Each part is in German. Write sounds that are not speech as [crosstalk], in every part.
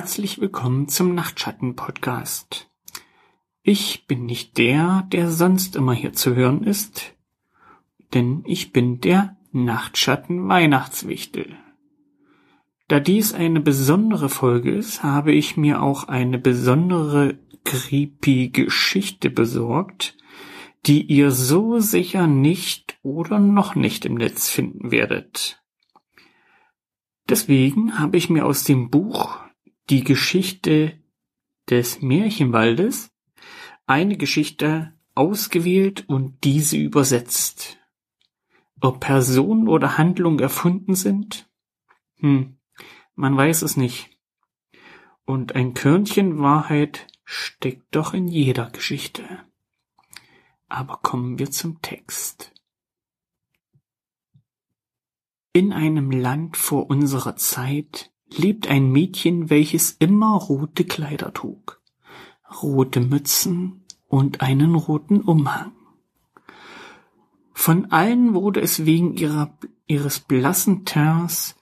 Herzlich willkommen zum Nachtschatten-Podcast. Ich bin nicht der, der sonst immer hier zu hören ist, denn ich bin der Nachtschatten-Weihnachtswichtel. Da dies eine besondere Folge ist, habe ich mir auch eine besondere creepy Geschichte besorgt, die ihr so sicher nicht oder noch nicht im Netz finden werdet. Deswegen habe ich mir aus dem Buch Die Geschichte des Märchenwaldes eine Geschichte ausgewählt und diese übersetzt. Ob Personen oder Handlungen erfunden sind? Hm, man weiß es nicht. Und ein Körnchen Wahrheit steckt doch in jeder Geschichte. Aber kommen wir zum Text. In einem Land vor unserer Zeit lebt ein Mädchen, welches immer rote Kleider trug, rote Mützen und einen roten Umhang. Von allen wurde es wegen ihrer, ihres blassen Teints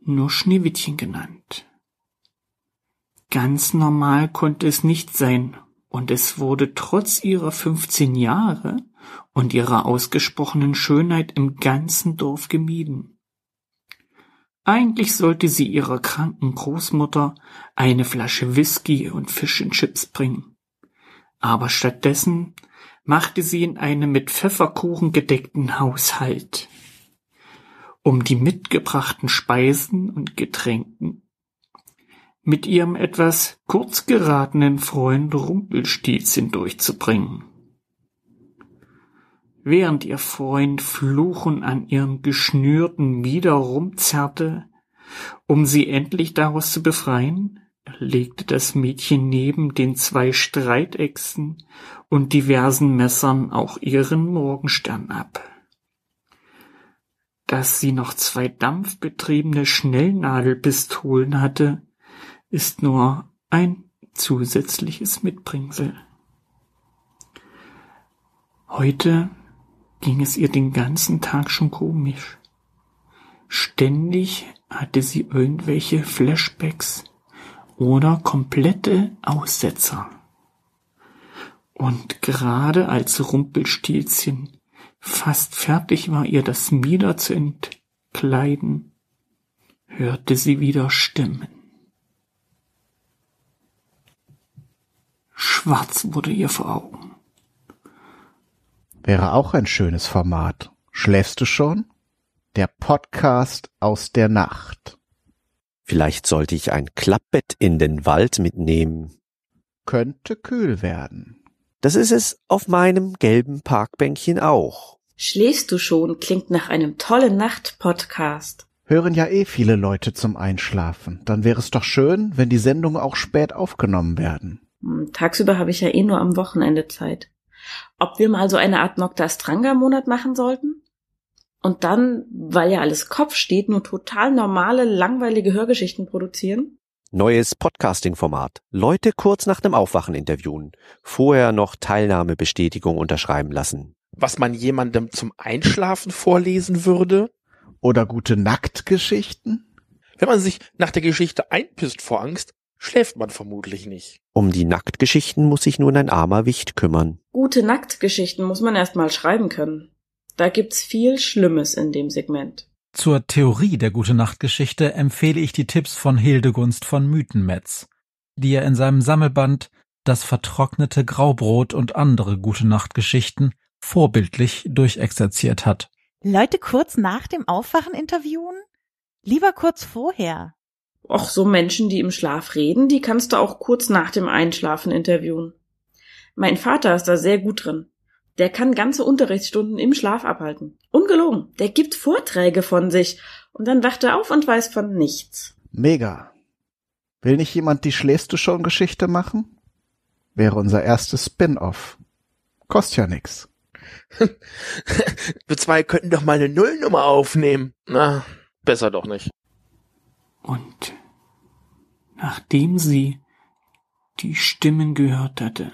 nur Schneewittchen genannt. Ganz normal konnte es nicht sein, und es wurde trotz ihrer 15 Jahre und ihrer ausgesprochenen Schönheit im ganzen Dorf gemieden. Eigentlich sollte sie ihrer kranken Großmutter eine Flasche Whisky und Fish and Chips bringen. Aber stattdessen machte sie in einem mit Pfefferkuchen gedeckten Haushalt. Um die mitgebrachten Speisen und Getränken mit ihrem etwas kurz geratenen Freund Rumpelstilzchen durchzubringen. Während ihr Freund Fluchen an ihrem geschnürten Mieder rumzerrte, um sie endlich daraus zu befreien, legte das Mädchen neben den zwei Streitechsen und diversen Messern auch ihren Morgenstern ab. Dass sie noch zwei dampfbetriebene Schnellnadelpistolen hatte, ist nur ein zusätzliches Mitbringsel. Heute ging es ihr den ganzen Tag schon komisch. Ständig hatte sie irgendwelche Flashbacks oder komplette Aussetzer. Und gerade als Rumpelstilzchen fast fertig war, ihr das Mieder zu entkleiden, hörte sie wieder Stimmen. Schwarz wurde ihr vor Augen. Wäre auch ein schönes Format. Schläfst du schon? Der Podcast aus der Nacht. Vielleicht sollte ich ein Klappbett in den Wald mitnehmen. Könnte kühl werden. Das ist es auf meinem gelben Parkbänkchen auch. Schläfst du schon klingt nach einem tollen Nacht-Podcast. Hören ja eh viele Leute zum Einschlafen. Dann wäre es doch schön, wenn die Sendungen auch spät aufgenommen werden. Hm, tagsüber habe ich ja eh nur am Wochenende Zeit. Ob wir mal so eine Art Nocta-Stranga-Monat machen sollten? Und dann, weil ja alles Kopf steht, nur total normale, langweilige Hörgeschichten produzieren? Neues Podcasting-Format. Leute kurz nach dem Aufwachen interviewen. Vorher noch Teilnahmebestätigung unterschreiben lassen. Was man jemandem zum Einschlafen vorlesen würde? Oder gute Nacktgeschichten? Wenn man sich nach der Geschichte einpisst vor Angst, schläft man vermutlich nicht. Um die Nacktgeschichten muss sich nun ein armer Wicht kümmern. Gute Nacktgeschichten muss man erst mal schreiben können. Da gibt's viel Schlimmes in dem Segment. Zur Theorie der Gute-Nacht-Geschichte empfehle ich die Tipps von Hildegunst von Mythenmetz, die er in seinem Sammelband Das vertrocknete Graubrot und andere Gute-Nacht-Geschichten vorbildlich durchexerziert hat. Leute kurz nach dem Aufwachen interviewen? Lieber kurz vorher. Och, so Menschen, die im Schlaf reden, die kannst du auch kurz nach dem Einschlafen interviewen. Mein Vater ist da sehr gut drin. Der kann ganze Unterrichtsstunden im Schlaf abhalten. Ungelogen. Der gibt Vorträge von sich und dann wacht er auf und weiß von nichts. Mega. Will nicht jemand die Schläfst du schon Geschichte machen? Wäre unser erstes Spin-off. Kostet ja nix. [laughs] Wir zwei könnten doch mal eine Nullnummer aufnehmen. Na, besser doch nicht. Und nachdem sie die Stimmen gehört hatte,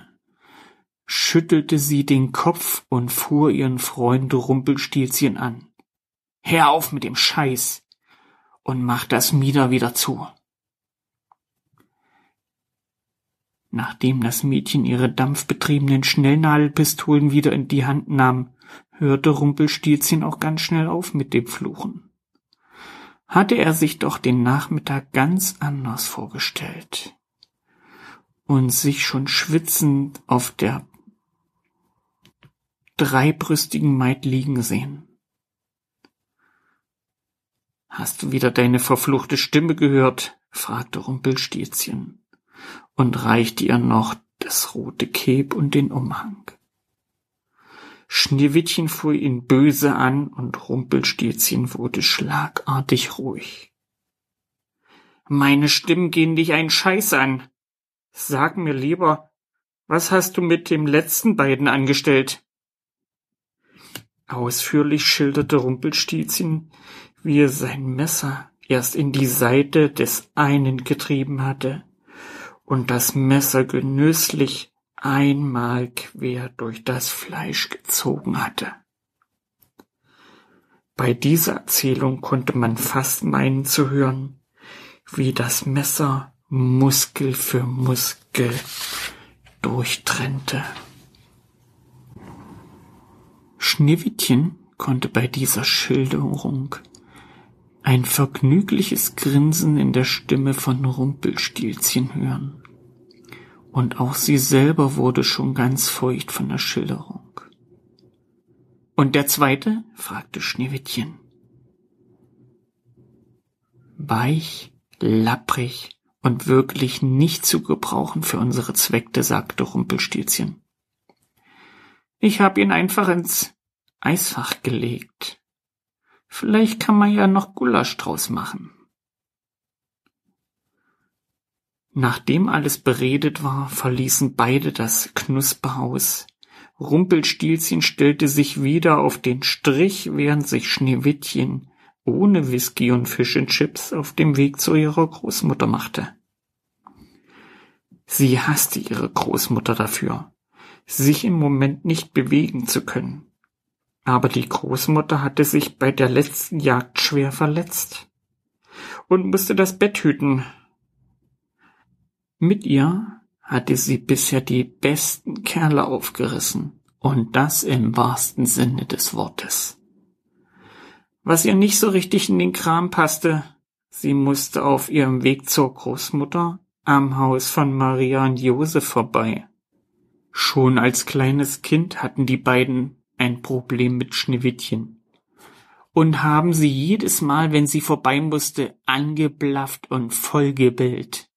schüttelte sie den Kopf und fuhr ihren Freund Rumpelstilzchen an. Hör auf mit dem Scheiß und mach das Mieder wieder zu. Nachdem das Mädchen ihre dampfbetriebenen Schnellnadelpistolen wieder in die Hand nahm, hörte Rumpelstilzchen auch ganz schnell auf mit dem Fluchen. Hatte er sich doch den Nachmittag ganz anders vorgestellt und sich schon schwitzend auf der dreibrüstigen Maid liegen sehen. Hast du wieder deine verfluchte Stimme gehört? fragte Rumpelstilzchen und reichte ihr noch das rote Keb und den Umhang. Schneewittchen fuhr ihn böse an und Rumpelstilzchen wurde schlagartig ruhig. Meine Stimmen gehen dich einen Scheiß an. Sag mir lieber, was hast du mit dem letzten beiden angestellt? Ausführlich schilderte Rumpelstilzchen, wie er sein Messer erst in die Seite des einen getrieben hatte und das Messer genüsslich einmal quer durch das Fleisch gezogen hatte. Bei dieser Erzählung konnte man fast meinen zu hören, wie das Messer Muskel für Muskel durchtrennte. Schneewittchen konnte bei dieser Schilderung ein vergnügliches Grinsen in der Stimme von Rumpelstilzchen hören. Und auch sie selber wurde schon ganz feucht von der Schilderung. Und der zweite? fragte Schneewittchen. Weich, lapprig und wirklich nicht zu gebrauchen für unsere Zweckte, sagte Rumpelstilzchen. Ich hab ihn einfach ins Eisfach gelegt. Vielleicht kann man ja noch Gulasch draus machen. Nachdem alles beredet war, verließen beide das Knusperhaus. Rumpelstilzchen stellte sich wieder auf den Strich, während sich Schneewittchen ohne Whisky und Fish and Chips auf dem Weg zu ihrer Großmutter machte. Sie hasste ihre Großmutter dafür, sich im Moment nicht bewegen zu können. Aber die Großmutter hatte sich bei der letzten Jagd schwer verletzt und musste das Bett hüten. Mit ihr hatte sie bisher die besten Kerle aufgerissen, und das im wahrsten Sinne des Wortes. Was ihr nicht so richtig in den Kram passte, sie musste auf ihrem Weg zur Großmutter am Haus von Maria und Josef vorbei. Schon als kleines Kind hatten die beiden ein Problem mit Schneewittchen und haben sie jedes Mal, wenn sie vorbei musste, angeblafft und vollgebellt.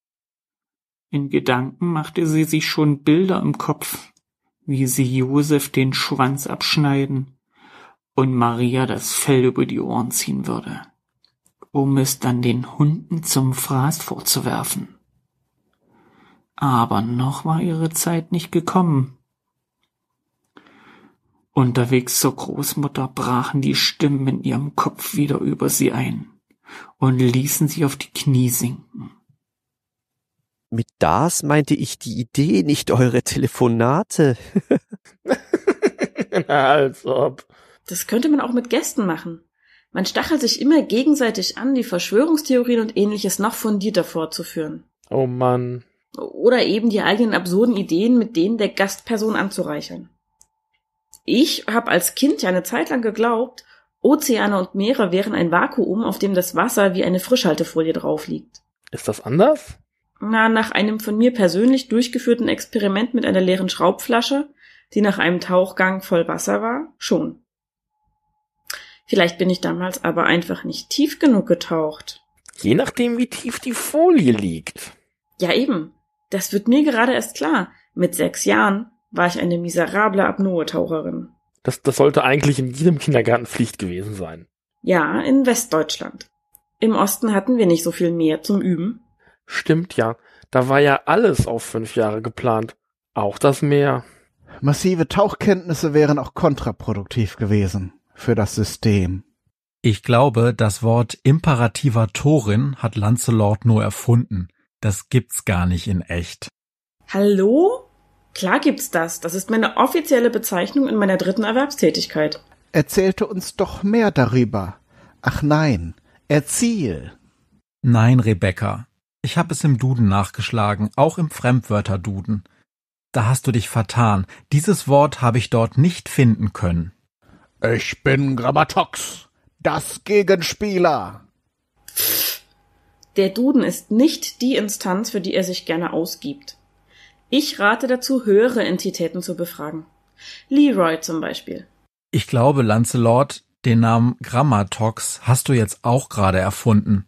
In Gedanken machte sie sich schon Bilder im Kopf, wie sie Josef den Schwanz abschneiden und Maria das Fell über die Ohren ziehen würde, um es dann den Hunden zum Fraß vorzuwerfen. Aber noch war ihre Zeit nicht gekommen. Unterwegs zur Großmutter brachen die Stimmen in ihrem Kopf wieder über sie ein und ließen sie auf die Knie sinken. Mit das meinte ich die Idee, nicht eure Telefonate. [laughs] Als ob. Das könnte man auch mit Gästen machen. Man stachelt sich immer gegenseitig an, die Verschwörungstheorien und ähnliches noch fundierter vorzuführen. Oh Mann. Oder eben die eigenen absurden Ideen mit denen der Gastperson anzureichern. Ich habe als Kind ja eine Zeit lang geglaubt, Ozeane und Meere wären ein Vakuum, auf dem das Wasser wie eine Frischhaltefolie drauf liegt. Ist das anders? Na, nach einem von mir persönlich durchgeführten Experiment mit einer leeren Schraubflasche, die nach einem Tauchgang voll Wasser war, schon. Vielleicht bin ich damals aber einfach nicht tief genug getaucht. Je nachdem, wie tief die Folie liegt. Ja, eben. Das wird mir gerade erst klar. Mit sechs Jahren war ich eine miserable Apnoe-Taucherin. Das, das sollte eigentlich in jedem Kindergarten Pflicht gewesen sein. Ja, in Westdeutschland. Im Osten hatten wir nicht so viel Meer zum Üben. Stimmt ja. Da war ja alles auf fünf Jahre geplant. Auch das Meer. Massive Tauchkenntnisse wären auch kontraproduktiv gewesen für das System. Ich glaube, das Wort imperativer Torin hat Lancelot nur erfunden. Das gibt's gar nicht in echt. Hallo? Klar gibt's das. Das ist meine offizielle Bezeichnung in meiner dritten Erwerbstätigkeit. Erzählte uns doch mehr darüber. Ach nein, erzähl. Nein, Rebecca. Ich habe es im Duden nachgeschlagen, auch im Fremdwörterduden. Da hast du dich vertan. Dieses Wort habe ich dort nicht finden können. Ich bin Grammatox, das Gegenspieler. Der Duden ist nicht die Instanz, für die er sich gerne ausgibt. Ich rate dazu, höhere Entitäten zu befragen. Leroy zum Beispiel. Ich glaube, Lancelot, den Namen Grammatox hast du jetzt auch gerade erfunden.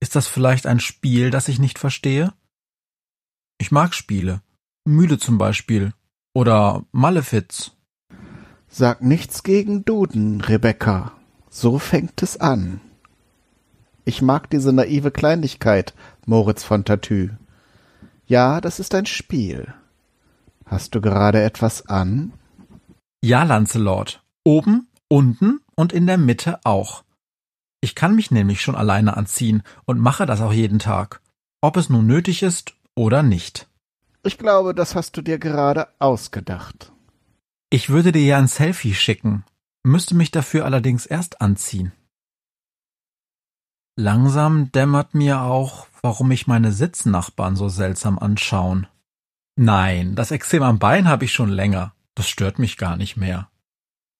Ist das vielleicht ein Spiel, das ich nicht verstehe? Ich mag Spiele. Mühle zum Beispiel. Oder Malefiz. Sag nichts gegen Duden, Rebecca. So fängt es an. Ich mag diese naive Kleinlichkeit, Moritz von Tatü. Ja, das ist ein Spiel. Hast du gerade etwas an? Ja, Lancelot. Oben, unten und in der Mitte auch. Ich kann mich nämlich schon alleine anziehen und mache das auch jeden Tag, ob es nun nötig ist oder nicht. Ich glaube, das hast du dir gerade ausgedacht. Ich würde dir ja ein Selfie schicken, müsste mich dafür allerdings erst anziehen. Langsam dämmert mir auch, warum mich meine Sitznachbarn so seltsam anschauen. Nein, das Exem am Bein habe ich schon länger. Das stört mich gar nicht mehr.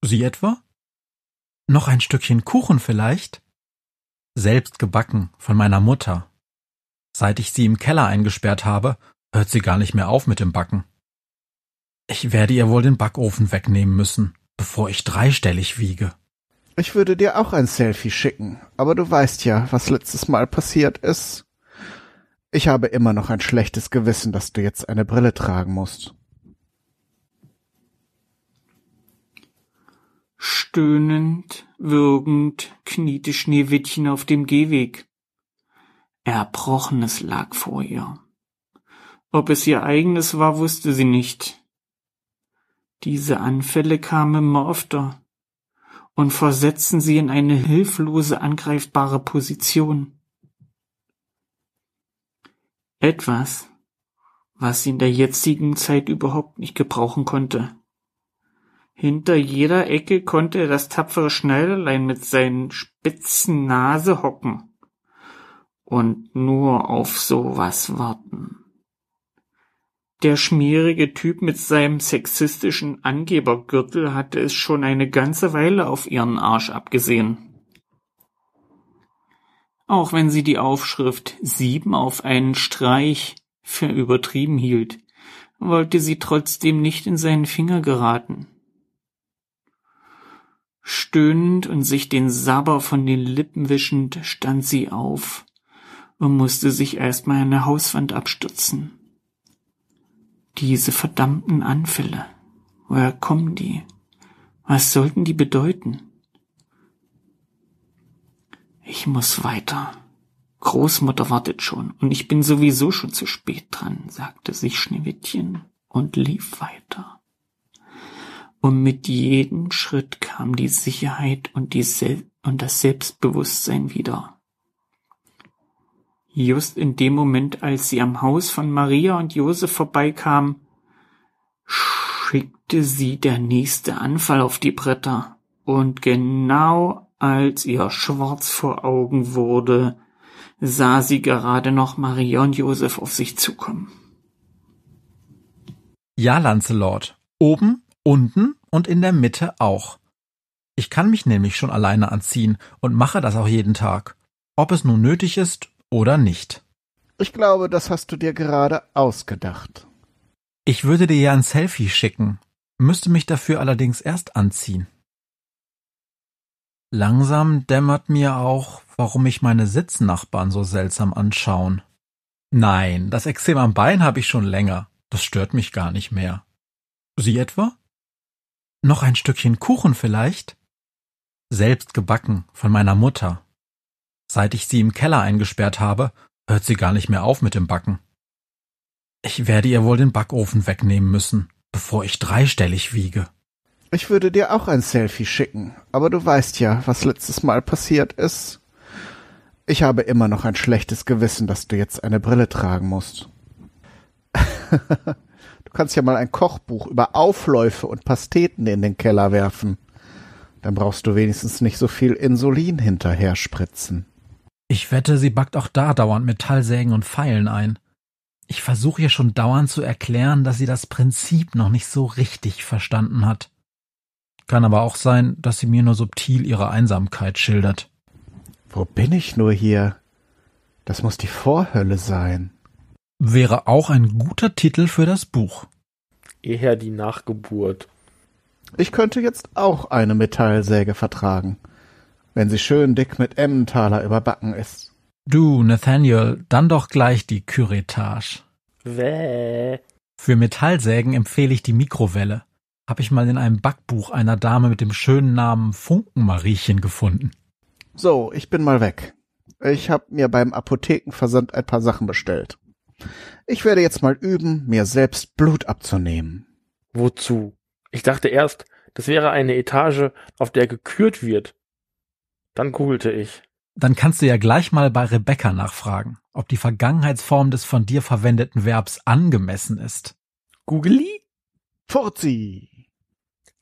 Sie etwa? Noch ein Stückchen Kuchen vielleicht? Selbst gebacken von meiner Mutter. Seit ich sie im Keller eingesperrt habe, hört sie gar nicht mehr auf mit dem Backen. Ich werde ihr wohl den Backofen wegnehmen müssen, bevor ich dreistellig wiege. Ich würde dir auch ein Selfie schicken, aber du weißt ja, was letztes Mal passiert ist. Ich habe immer noch ein schlechtes Gewissen, dass du jetzt eine Brille tragen musst. Stöhnend, würgend kniete Schneewittchen auf dem Gehweg. Erbrochenes lag vor ihr. Ob es ihr eigenes war, wusste sie nicht. Diese Anfälle kamen immer öfter und versetzten sie in eine hilflose, angreifbare Position. Etwas, was sie in der jetzigen Zeit überhaupt nicht gebrauchen konnte. Hinter jeder Ecke konnte das tapfere Schneiderlein mit seinen spitzen Nase hocken und nur auf sowas warten. Der schmierige Typ mit seinem sexistischen Angebergürtel hatte es schon eine ganze Weile auf ihren Arsch abgesehen. Auch wenn sie die Aufschrift sieben auf einen Streich für übertrieben hielt, wollte sie trotzdem nicht in seinen Finger geraten. Stöhnend und sich den Sabber von den Lippen wischend stand sie auf und musste sich erstmal an der Hauswand abstützen. Diese verdammten Anfälle. Woher kommen die? Was sollten die bedeuten? Ich muss weiter. Großmutter wartet schon und ich bin sowieso schon zu spät dran, sagte sich Schneewittchen und lief weiter und mit jedem Schritt kam die Sicherheit und, die Sel und das Selbstbewusstsein wieder. Just in dem Moment, als sie am Haus von Maria und Josef vorbeikam, schickte sie der nächste Anfall auf die Bretter. Und genau als ihr schwarz vor Augen wurde, sah sie gerade noch Maria und Josef auf sich zukommen. Ja, Lancelot. Oben unten und in der Mitte auch. Ich kann mich nämlich schon alleine anziehen und mache das auch jeden Tag, ob es nun nötig ist oder nicht. Ich glaube, das hast du dir gerade ausgedacht. Ich würde dir ja ein Selfie schicken, müsste mich dafür allerdings erst anziehen. Langsam dämmert mir auch, warum mich meine Sitznachbarn so seltsam anschauen. Nein, das Exem am Bein habe ich schon länger. Das stört mich gar nicht mehr. Sie etwa? Noch ein Stückchen Kuchen vielleicht? Selbst gebacken von meiner Mutter. Seit ich sie im Keller eingesperrt habe, hört sie gar nicht mehr auf mit dem Backen. Ich werde ihr wohl den Backofen wegnehmen müssen, bevor ich dreistellig wiege. Ich würde dir auch ein Selfie schicken, aber du weißt ja, was letztes Mal passiert ist. Ich habe immer noch ein schlechtes Gewissen, dass du jetzt eine Brille tragen musst. [laughs] kannst ja mal ein Kochbuch über Aufläufe und Pasteten in den Keller werfen. Dann brauchst du wenigstens nicht so viel Insulin hinterher spritzen. Ich wette, sie backt auch da dauernd Metallsägen und Pfeilen ein. Ich versuche ihr schon dauernd zu erklären, dass sie das Prinzip noch nicht so richtig verstanden hat. Kann aber auch sein, dass sie mir nur subtil ihre Einsamkeit schildert. Wo bin ich nur hier? Das muss die Vorhölle sein. Wäre auch ein guter Titel für das Buch. Eher die Nachgeburt. Ich könnte jetzt auch eine Metallsäge vertragen, wenn sie schön dick mit Emmentaler überbacken ist. Du, Nathaniel, dann doch gleich die Curettage. Wäh. Für Metallsägen empfehle ich die Mikrowelle. Hab ich mal in einem Backbuch einer Dame mit dem schönen Namen Funkenmariechen gefunden. So, ich bin mal weg. Ich hab mir beim Apothekenversand ein paar Sachen bestellt. Ich werde jetzt mal üben, mir selbst Blut abzunehmen. Wozu? Ich dachte erst, das wäre eine Etage, auf der gekürt wird. Dann googelte ich. Dann kannst du ja gleich mal bei Rebecca nachfragen, ob die Vergangenheitsform des von dir verwendeten Verbs angemessen ist. Googly? Furzi!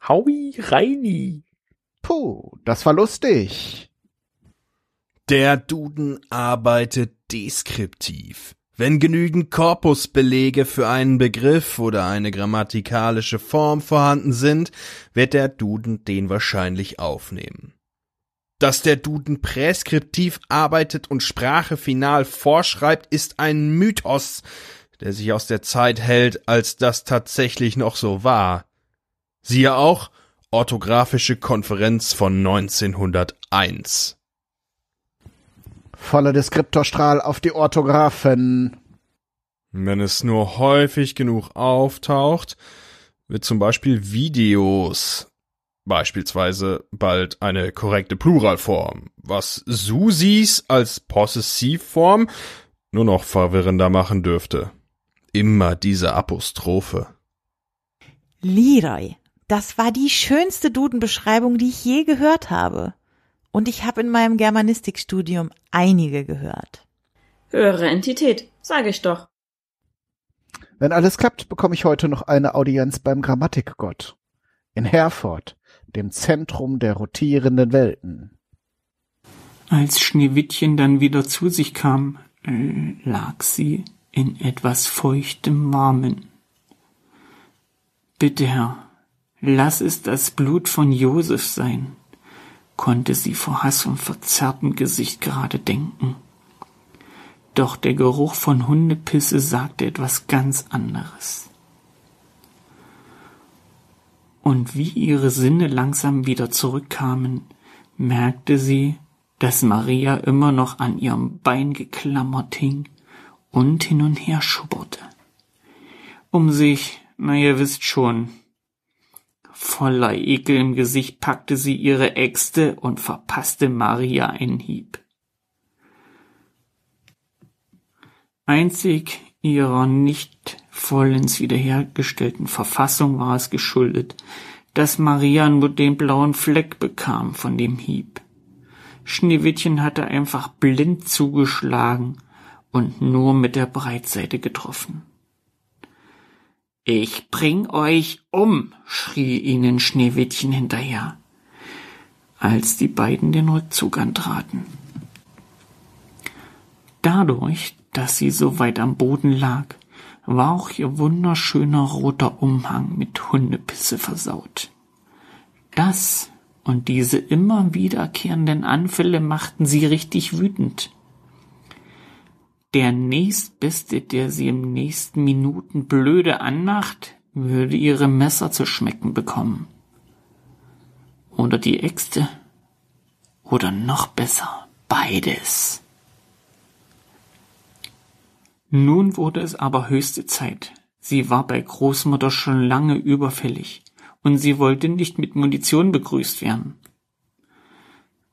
Howie Reini. Puh, das war lustig. Der Duden arbeitet deskriptiv. Wenn genügend Korpusbelege für einen Begriff oder eine grammatikalische Form vorhanden sind, wird der Duden den wahrscheinlich aufnehmen. Dass der Duden präskriptiv arbeitet und Sprache final vorschreibt, ist ein Mythos, der sich aus der Zeit hält, als das tatsächlich noch so war. Siehe auch Orthographische Konferenz von 1901. Voller Deskriptorstrahl auf die Orthographen. Wenn es nur häufig genug auftaucht, wird zum Beispiel Videos beispielsweise bald eine korrekte Pluralform, was Susis als Possessivform nur noch verwirrender machen dürfte. Immer diese Apostrophe. Leroy, das war die schönste Dudenbeschreibung, die ich je gehört habe. Und ich habe in meinem Germanistikstudium einige gehört. Höhere Entität, sage ich doch. Wenn alles klappt, bekomme ich heute noch eine Audienz beim Grammatikgott. In Herford, dem Zentrum der rotierenden Welten. Als Schneewittchen dann wieder zu sich kam, äh, lag sie in etwas feuchtem Warmen. Bitte, Herr, lass es das Blut von Josef sein, konnte sie vor Hass und verzerrtem Gesicht gerade denken. Doch der Geruch von Hundepisse sagte etwas ganz anderes. Und wie ihre Sinne langsam wieder zurückkamen, merkte sie, dass Maria immer noch an ihrem Bein geklammert hing und hin und her schubberte. Um sich, na ihr wisst schon, voller Ekel im Gesicht packte sie ihre Äxte und verpasste Maria einen Hieb. Einzig ihrer nicht vollends wiederhergestellten Verfassung war es geschuldet, dass Maria nur den blauen Fleck bekam von dem Hieb. Schneewittchen hatte einfach blind zugeschlagen und nur mit der Breitseite getroffen. Ich bring euch um, schrie ihnen Schneewittchen hinterher, als die beiden den Rückzug antraten. Dadurch, dass sie so weit am Boden lag, war auch ihr wunderschöner roter Umhang mit Hundepisse versaut. Das und diese immer wiederkehrenden Anfälle machten sie richtig wütend. Der nächstbeste, der sie im nächsten Minuten blöde anmacht, würde ihre Messer zu schmecken bekommen. Oder die Äxte. Oder noch besser, beides. Nun wurde es aber höchste Zeit. Sie war bei Großmutter schon lange überfällig, und sie wollte nicht mit Munition begrüßt werden.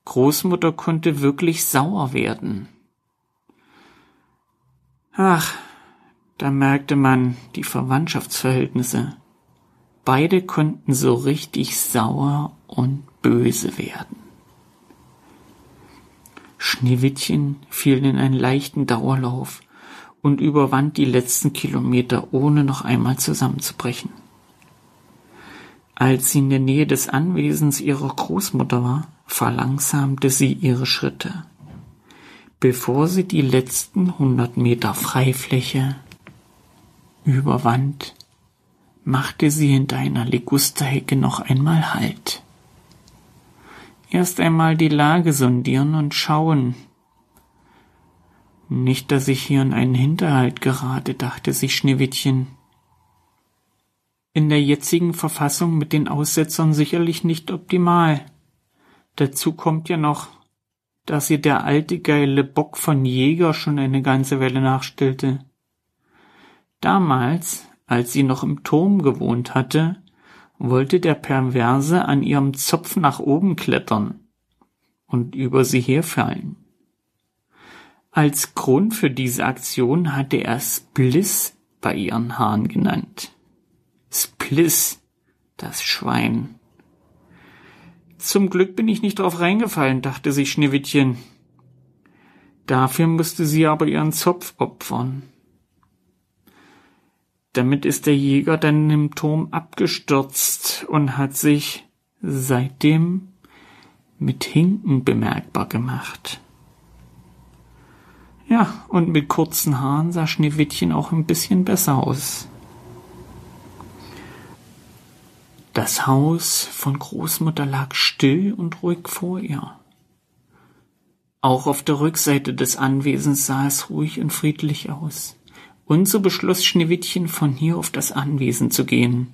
Großmutter konnte wirklich sauer werden. Ach, da merkte man die Verwandtschaftsverhältnisse. Beide konnten so richtig sauer und böse werden. Schneewittchen fiel in einen leichten Dauerlauf und überwand die letzten Kilometer, ohne noch einmal zusammenzubrechen. Als sie in der Nähe des Anwesens ihrer Großmutter war, verlangsamte sie ihre Schritte. Bevor sie die letzten hundert Meter Freifläche überwand, machte sie hinter einer Ligusterhecke noch einmal Halt. Erst einmal die Lage sondieren und schauen. Nicht, dass ich hier in einen Hinterhalt gerate, dachte sich Schneewittchen. In der jetzigen Verfassung mit den Aussetzern sicherlich nicht optimal. Dazu kommt ja noch, dass ihr der alte geile Bock von Jäger schon eine ganze Welle nachstellte. Damals, als sie noch im Turm gewohnt hatte, wollte der Perverse an ihrem Zopf nach oben klettern und über sie herfallen. Als Grund für diese Aktion hatte er Spliss bei ihren Haaren genannt. Spliss, das Schwein. Zum Glück bin ich nicht drauf reingefallen, dachte sich Schneewittchen. Dafür musste sie aber ihren Zopf opfern. Damit ist der Jäger dann im Turm abgestürzt und hat sich seitdem mit Hinken bemerkbar gemacht. Ja, und mit kurzen Haaren sah Schneewittchen auch ein bisschen besser aus. Das Haus von Großmutter lag still und ruhig vor ihr. Auch auf der Rückseite des Anwesens sah es ruhig und friedlich aus. Und so beschloss Schneewittchen, von hier auf das Anwesen zu gehen.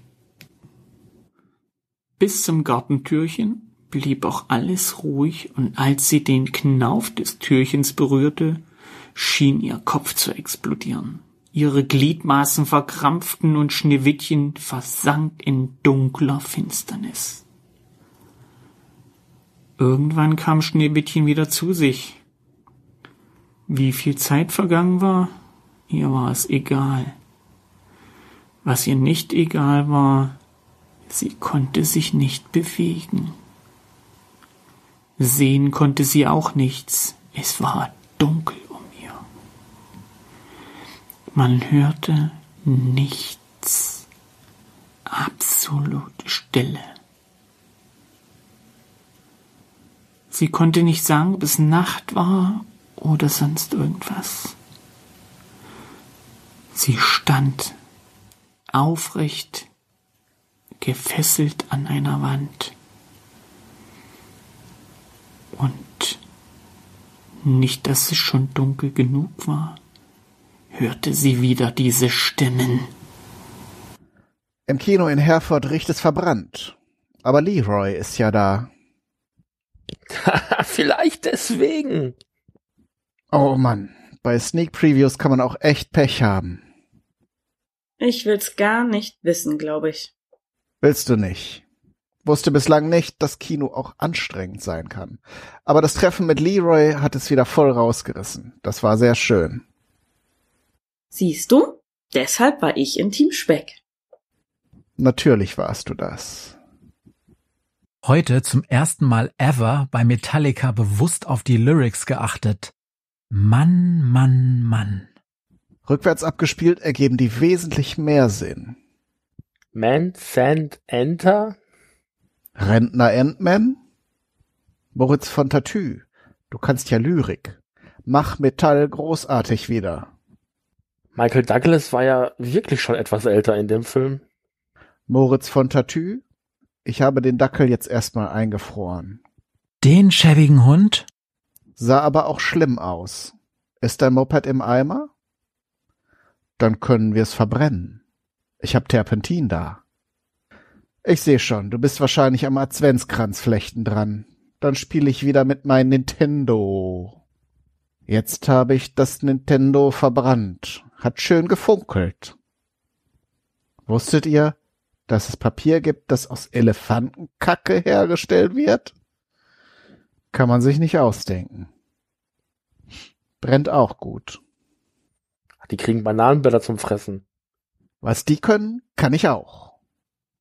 Bis zum Gartentürchen blieb auch alles ruhig, und als sie den Knauf des Türchens berührte, schien ihr Kopf zu explodieren. Ihre Gliedmaßen verkrampften und Schneewittchen versank in dunkler Finsternis. Irgendwann kam Schneewittchen wieder zu sich. Wie viel Zeit vergangen war, ihr war es egal. Was ihr nicht egal war, sie konnte sich nicht bewegen. Sehen konnte sie auch nichts, es war dunkel man hörte nichts. Absolute Stille. Sie konnte nicht sagen, ob es Nacht war oder sonst irgendwas. Sie stand aufrecht, gefesselt an einer Wand. Und nicht, dass es schon dunkel genug war hörte sie wieder diese Stimmen. Im Kino in Herford riecht es verbrannt. Aber Leroy ist ja da. [laughs] Vielleicht deswegen. Oh Mann, bei Sneak Previews kann man auch echt Pech haben. Ich will's gar nicht wissen, glaube ich. Willst du nicht? Wusste bislang nicht, dass Kino auch anstrengend sein kann. Aber das Treffen mit Leroy hat es wieder voll rausgerissen. Das war sehr schön. Siehst du? Deshalb war ich in Team Speck. Natürlich warst du das. Heute zum ersten Mal ever bei Metallica bewusst auf die Lyrics geachtet. Mann, Mann, Mann. Rückwärts abgespielt ergeben die wesentlich mehr Sinn. Man, Sand, Enter? Rentner Endman? Moritz von Tatü, du kannst ja Lyrik. Mach Metall großartig wieder. Michael Douglas war ja wirklich schon etwas älter in dem Film. Moritz von Tatü, ich habe den Dackel jetzt erstmal eingefroren. Den schäbigen Hund? Sah aber auch schlimm aus. Ist dein Moped im Eimer? Dann können wir es verbrennen. Ich hab Terpentin da. Ich seh schon, du bist wahrscheinlich am Adventskranzflechten dran. Dann spiele ich wieder mit meinem Nintendo. Jetzt habe ich das Nintendo verbrannt hat schön gefunkelt. Wusstet ihr, dass es Papier gibt, das aus Elefantenkacke hergestellt wird? Kann man sich nicht ausdenken. Brennt auch gut. Die kriegen Bananenblätter zum Fressen. Was die können, kann ich auch.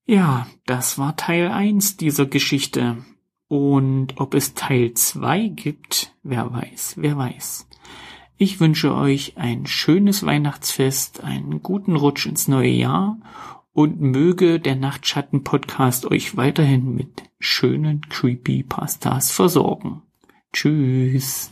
Ja, das war Teil 1 dieser Geschichte. Und ob es Teil 2 gibt, wer weiß, wer weiß. Ich wünsche euch ein schönes Weihnachtsfest, einen guten Rutsch ins neue Jahr und möge der Nachtschatten Podcast euch weiterhin mit schönen Creepy Pastas versorgen. Tschüss.